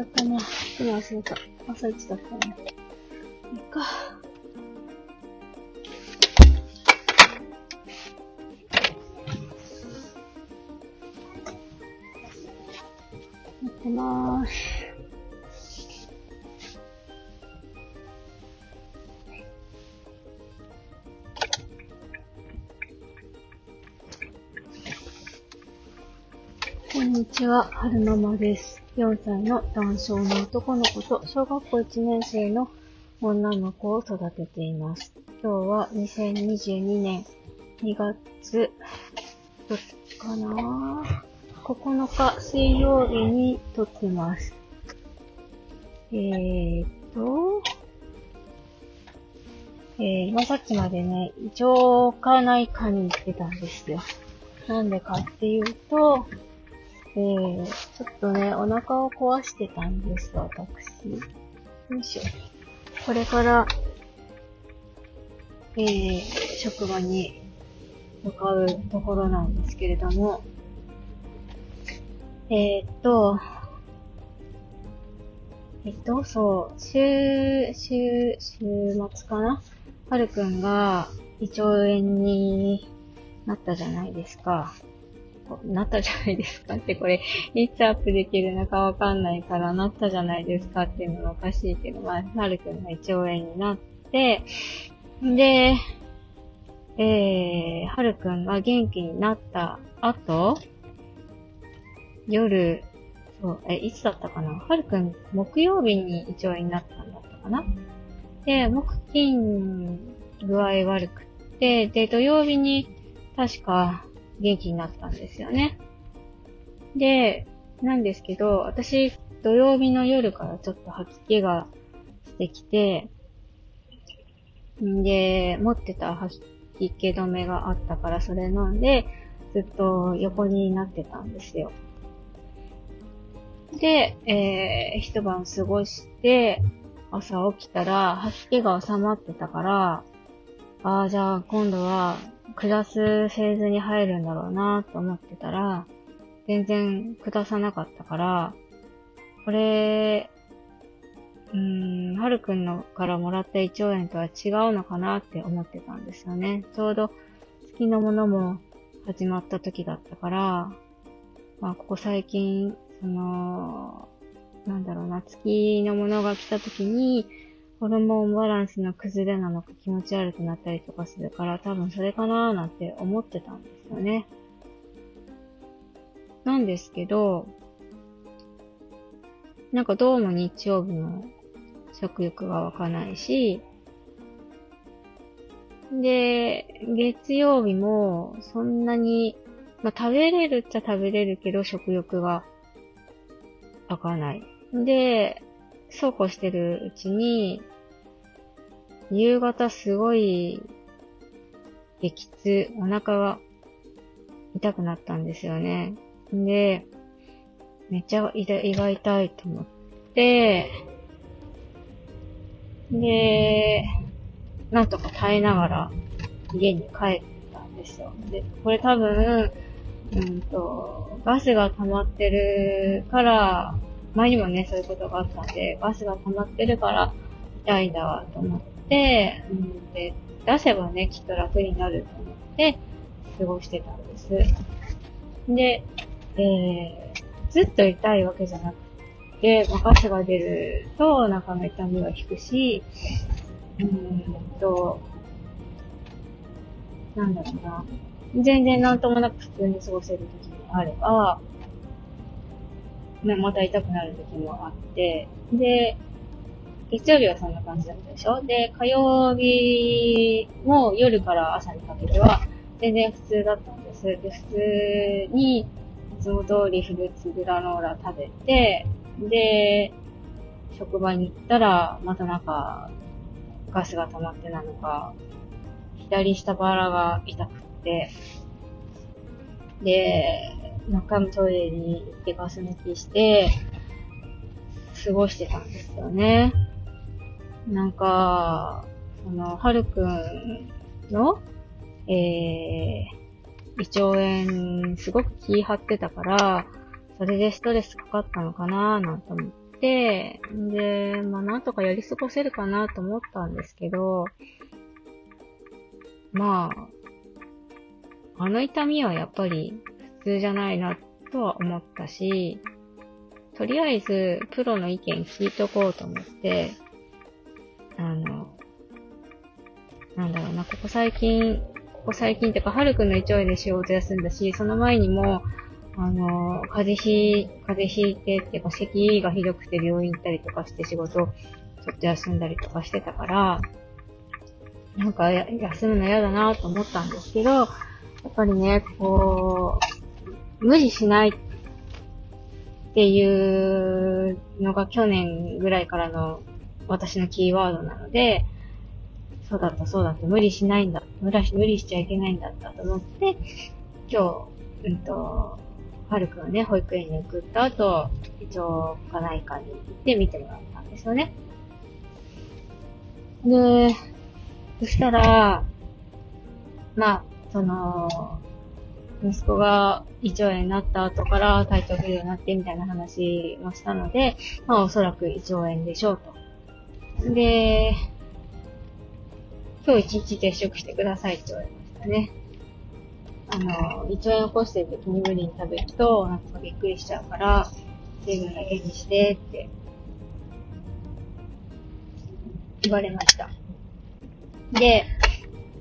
ちゃったな。今忘れた。朝一だったね。いいか。やってまーす。こんにちは、はるままです。4歳の男性の男の子と小学校1年生の女の子を育てています。今日は2022年2月、どっかな ?9 日水曜日に撮ってます。えーっと、えー、今さっきまでね、腸科内科に行ってたんですよ。なんでかっていうと、えー、ちょっとね、お腹を壊してたんです、私。よいしょ。これから、えー、職場に向かうところなんですけれども、えー、っと、えっと、そう、週、週、週末かな？はるくんが胃腸炎になったじゃないですか。なったじゃないですかって、これ、いつアップできるのかわかんないから、なったじゃないですかっていうのがおかしいけど、まあ、はるくんが胃腸炎になって、で、えー、はるくんが元気になった後、夜、そう、え、いつだったかな？はるくん、木曜日に胃腸炎になったんだったかな？で、木金具合悪くって、で、土曜日に確か元気になったんですよね。で、なんですけど、私、土曜日の夜からちょっと吐き気がしてきて、んで、持ってた吐き気止めがあったからそれ飲んで、ずっと横になってたんですよ。で、えー、一晩過ごして、朝起きたら、吐き気が収まってたから、ああ、じゃあ今度は、下すフェーズに入るんだろうなと思ってたら、全然下さなかったから、これ、うーん、はるくんのからもらった胃腸炎とは違うのかなって思ってたんですよね。ちょうど月のものも始まった時だったから、まあ、ここ最近、その、なんだろうな、月のものが来た時に、ホルモンバランスの崩れなのか気持ち悪くなったりとかするから、多分それかなーなんて思ってたんですよね。なんですけど、なんかどうも日曜日の食欲が湧かないし、で、月曜日もそんなに、まあ、食べれるっちゃ食べれるけど食欲が湧かない。で、そうこうしてるうちに、夕方すごい激痛、お腹が痛くなったんですよね。で、めっちゃ胃が痛いと思って、で、なんとか耐えながら家に帰ったんですよ。で、これ多分、うんと、ガスが溜まってるから、前にもね、そういうことがあったんで、ガスが溜まってるから痛いんだわと思って、うん、で、出せばね、きっと楽になると思って、過ごしてたんです。で、えー、ずっと痛いわけじゃなくて、ガスが出るとお腹の痛みが引くし、うーんと、なんだろうな。全然なんともなく普通に過ごせる時もあれば、ね、また痛くなる時もあって、で、月曜日はそんな感じだったでしょ？で、火曜日も夜から朝にかけては全然普通だったんです。で、普通にいつも通りフルーツグラノーラ食べて、で、職場に行ったら、またなんか、ガスが溜まってなのか、左下腹が痛くって、で、何回もトイレに行ってガス抜きして、過ごしてたんですよね。なんか、その、はるくんの、えー、胃腸炎、すごく気張ってたから、それでストレスかかったのかなーなんて思って、で、まあなんとかやり過ごせるかなと思ったんですけど、まあ、あの痛みはやっぱり普通じゃないなとは思ったし、とりあえずプロの意見聞いとこうと思って、あの、なんだろうな、ここ最近、ここ最近ってか、はるくんの胃腸炎で仕事休んだし、その前にも、あの、風邪ひ、風邪ひいてっていうか、咳がひどくて病院行ったりとかして仕事ちょっと休んだりとかしてたから、なんか休むの嫌だなと思ったんですけど、やっぱりね、こう、無理しないっていうのが去年ぐらいからの私のキーワードなので、そうだった、そうだった、無理しないんだ、無理無理しちゃいけないんだったと思って、今日、うんと、はるくんはね、保育園に送った後、一応、科内科に行って見てもらったんですよね。で、そしたら、まあ、その、息子が胃腸炎になった後から体調不良になってみたいな話もしたので、まあおそらく胃腸炎でしょうと。で、今日一日接触してくださいって言われましたね。あの、胃腸炎起こしてる時に無理に食べると、なんかびっくりしちゃうから、水分だけにしてって言われました。で、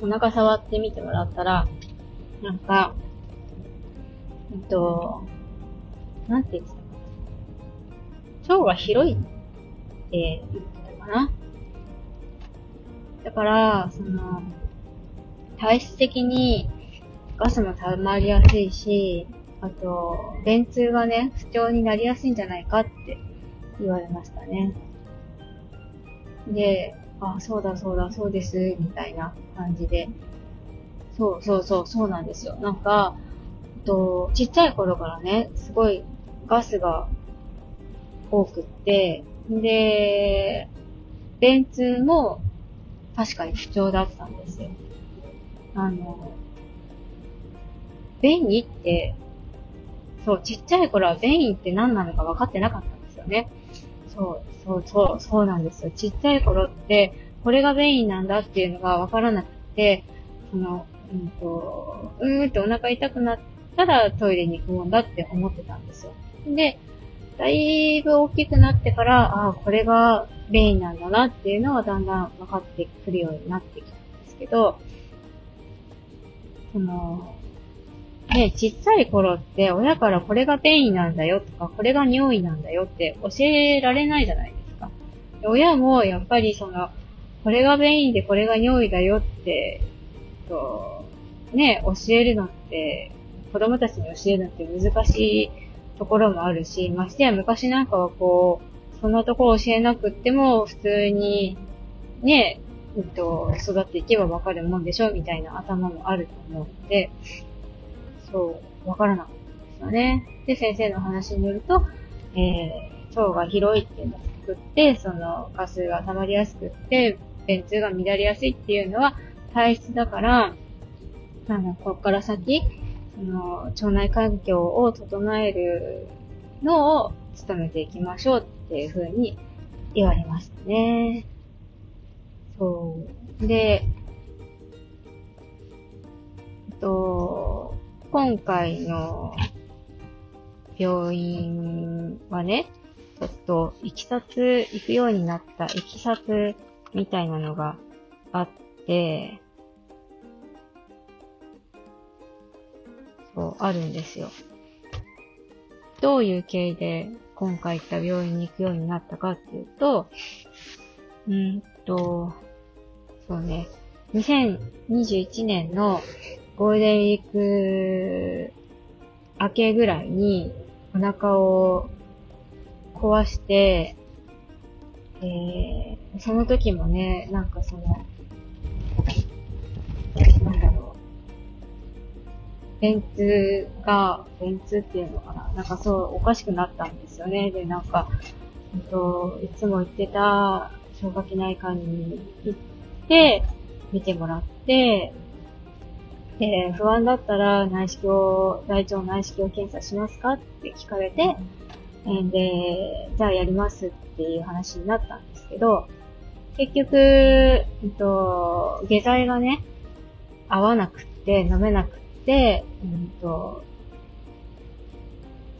お腹触ってみてもらったら、なんか、えっと、なんて言ってたか。腸が広いって言ってかな。だから、その、体質的にガスも溜まりやすいし、あと、便通がね、不調になりやすいんじゃないかって言われましたね。で、あ、そうだそうだそうです、みたいな感じで。そうそうそう、そうなんですよ。なんか、と、ちっちゃい頃からね、すごいガスが多くって、で、便通も確かに不調だったんですよ。あの、便意って、そう、ちっちゃい頃は便意って何なのか分かってなかったんですよね。そう、そう、そう、そうなんですよ。ちっちゃい頃って、これが便意なんだっていうのが分からなくて、その、うんと、うーんってお腹痛くなったらトイレに行くもんだって思ってたんですよ。で、だいぶ大きくなってから、ああ、これが便意なんだなっていうのはだんだん分かってくるようになってきたんですけど、その、ね、ちっちゃい頃って親からこれが便意なんだよとか、これが尿意なんだよって教えられないじゃないですか。親もやっぱりその、これが便意でこれが尿意だよって、と、ね、教えるのって、子供たちに教えるのって難しいところもあるし、ましてや昔なんかはこう、そんなところ教えなくっても普通に、ね、えっと、育っていけばわかるもんでしょみたいな頭もあると思うので、そう、わからなかったんですよね。で、先生の話によると、えー、腸が広いっていうのを作って、その、ガスが溜まりやすくって、便通が乱れやすいっていうのは体質だから、あの、こっから先、その、腸内環境を整えるのを努めていきましょうっていう風に言われましたね。そう。で、えっと、今回の病院はね、ちょっと、行きさつ、行くようになった行きさつみたいなのがあって、そう、あるんですよ。どういう経緯で今回行った病院に行くようになったかっていうと、うんと、そうね、2021年のゴールデンウィーク明けぐらいにお腹を壊して、えー、その時もね、なんかその、便通が、便通っていうのかななんかそう、おかしくなったんですよね。で、なんか、えっと、いつも行ってた消化器内科に行って、見てもらって、で、不安だったら内視鏡、大腸内視鏡検査しますかって聞かれて、で、じゃあやりますっていう話になったんですけど、結局、えっと、下剤がね、合わなくて、飲めなくて、うんと、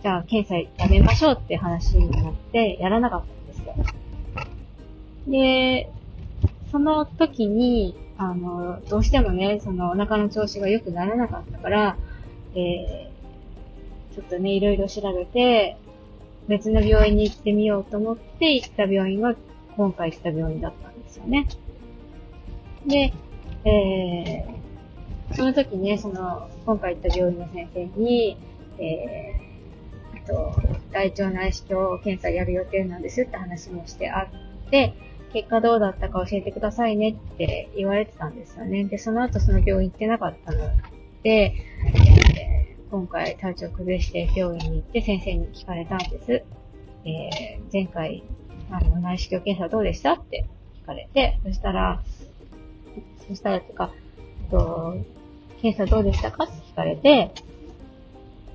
じゃあ検査やめましょうって話になって、やらなかったんですよ。で、その時に、あの、どうしてもね、そのお腹の調子が良くならなかったから、えー、ちょっとね、いろいろ調べて、別の病院に行ってみようと思って行った病院は、今回行った病院だったんですよね。で、えー、その時ね、その、今回行った病院の先生に、えー、と、大腸内視鏡検査やる予定なんですって話もしてあって、結果どうだったか教えてくださいねって言われてたんですよね。で、その後その病院行ってなかったので、えー、今回体調崩して病院に行って先生に聞かれたんです。えー、前回、あの、内視鏡検査どうでしたって聞かれて、そしたら、そしたらってか、と、検査どうでしたか？って聞かれて、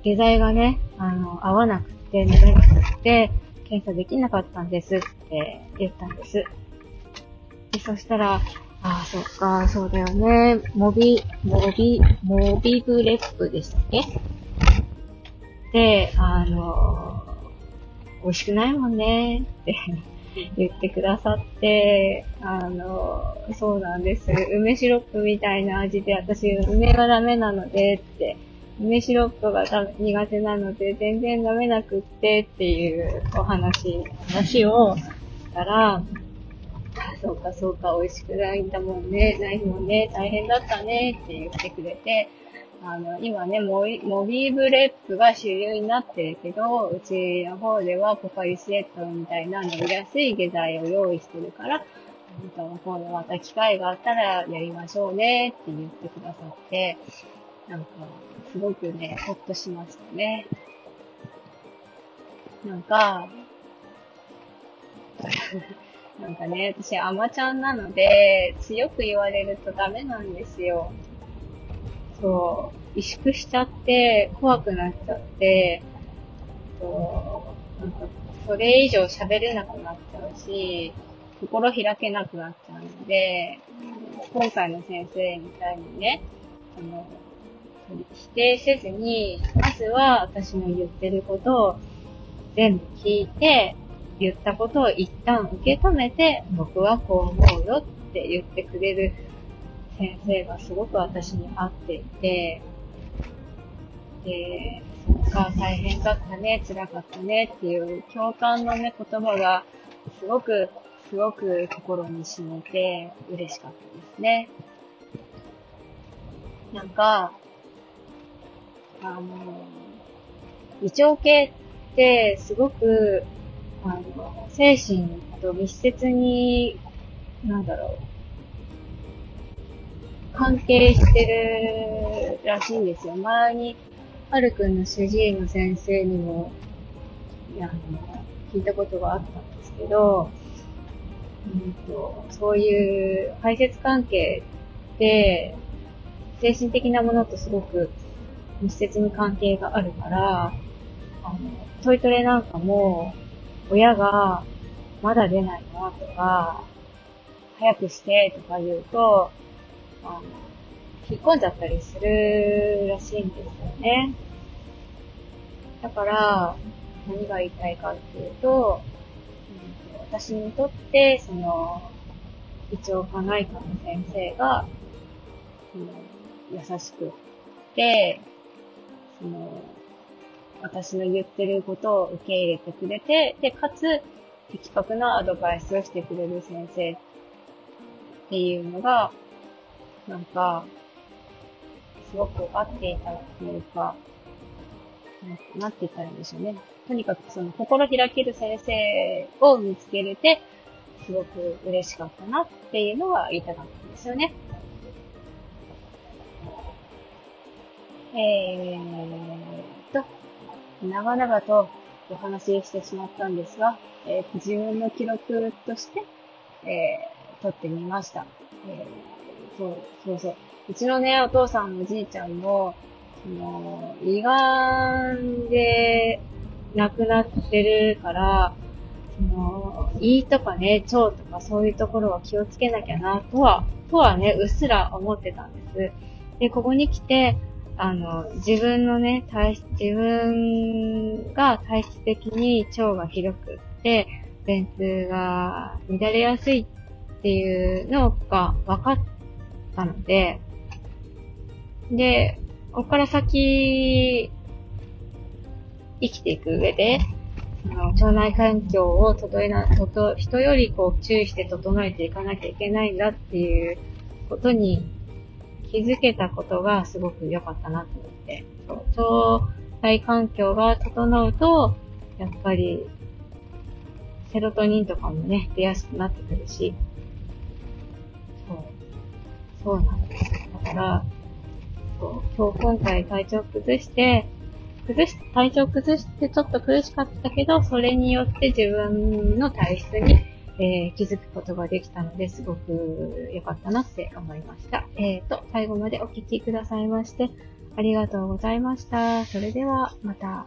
下剤がね、あの、合わなくて、飲めなくて、検査できなかったんですって言ったんです。で、そしたら、ああ、そっか、そうだよね。モビ、モビ、モビブレップでしたっけ？で、あの、美味しくないもんねって言ってくださって、あの、そうなんです。梅シロップみたいな味で、私、梅がダメなのでって、梅シロップが苦手なので、全然ダメなくってっていうお話、話をしたら、そうかそうか、美味しくないんだもんね、ないもんね、大変だったねって言ってくれて、あの、今ね、モビ、モビプレップが主流になってるけど、うちの方ではポカリスエットみたいな飲みやすい下剤を用意してるから、今度また機会があったらやりましょうねって言ってくださって、なんか、すごくね、ほっとしましたね。なんか、なんかね、私、アマちゃんなので、強く言われるとダメなんですよ。そう、萎縮しちゃって、怖くなっちゃって、そう、なんか、それ以上喋れなくなっちゃうし、心開けなくなっちゃうので、今回の先生みたいにね、あの、否定せずに、まずは私の言ってることを全部聞いて、言ったことを一旦受け止めて、僕はこう思うよって言ってくれる先生がすごく私に合っていて、で、そっか、大変だったね、辛かったねっていう共感のね、言葉がすごく、すごく心に染みて嬉しかったですね。なんか、あの、胃腸系ってすごくあの、精神と密接に、なんだろう、関係してるらしいんですよ。前に、はるくんの主治医の先生にも、いや、聞いたことがあったんですけど、うんと、そういう排泄関係って、精神的なものとすごく密接に関係があるから、あの、トイトレなんかも、親が、まだ出ないのとか、早くしてとか言うと、あの、引っ込んじゃったりするらしいんですよね。だから、何が言いたいかっていうと、うん、私にとって、その、一応科内科の先生が、その、優しくて、その、私の言ってることを受け入れてくれて、で、かつ、的確なアドバイスをしてくれる先生っていうのが、なんか、すごく合っていたというか、なんて言ったらいいんでしょうね。とにかくその心開ける先生を見つけれて、すごく嬉しかったなっていうのは言いたかったんですよね。えーと、長々とお話ししてしまったんですが、えー、自分の記録として、えー、撮ってみました。えー、そう、そうそう。うちのね、お父さんもおじいちゃんも、その、胃がんで、なくなってるから、その、胃とかね、腸とかそういうところは気をつけなきゃな、とは、とはね、うっすら思ってたんです。で、ここに来て、あの、自分のね、体質、自分が体質的に腸がひどくって、便通が乱れやすいっていうのが分かったので、で、ここから先、生きていく上で、その腸内環境を整えな、とと、人よりこう注意して整えていかなきゃいけないんだっていうことに気づけたことがすごく良かったなと思って、腸内環境が整うと、やっぱり、セロトニンとかもね、出やすくなってくるし、そうなんです。だから、そう、今日今回体調崩して、崩し、体調崩してちょっと苦しかったけど、それによって自分の体質にえー、気づくことができたので、すごく良かったなって思いました。えっ、ー、と、最後までお聴きくださいまして、ありがとうございました。それでは、また。